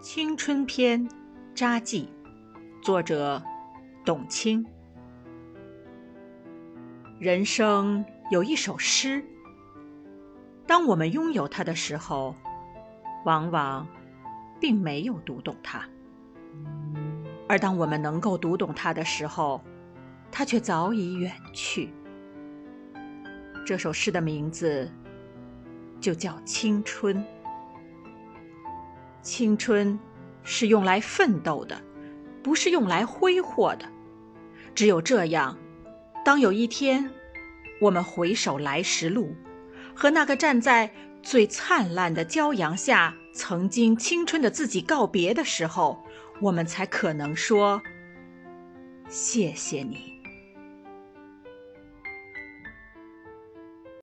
青春篇札记，作者董卿。人生有一首诗，当我们拥有它的时候，往往并没有读懂它；而当我们能够读懂它的时候，它却早已远去。这首诗的名字就叫青春。青春是用来奋斗的，不是用来挥霍的。只有这样，当有一天我们回首来时路，和那个站在最灿烂的骄阳下曾经青春的自己告别的时候，我们才可能说：“谢谢你。”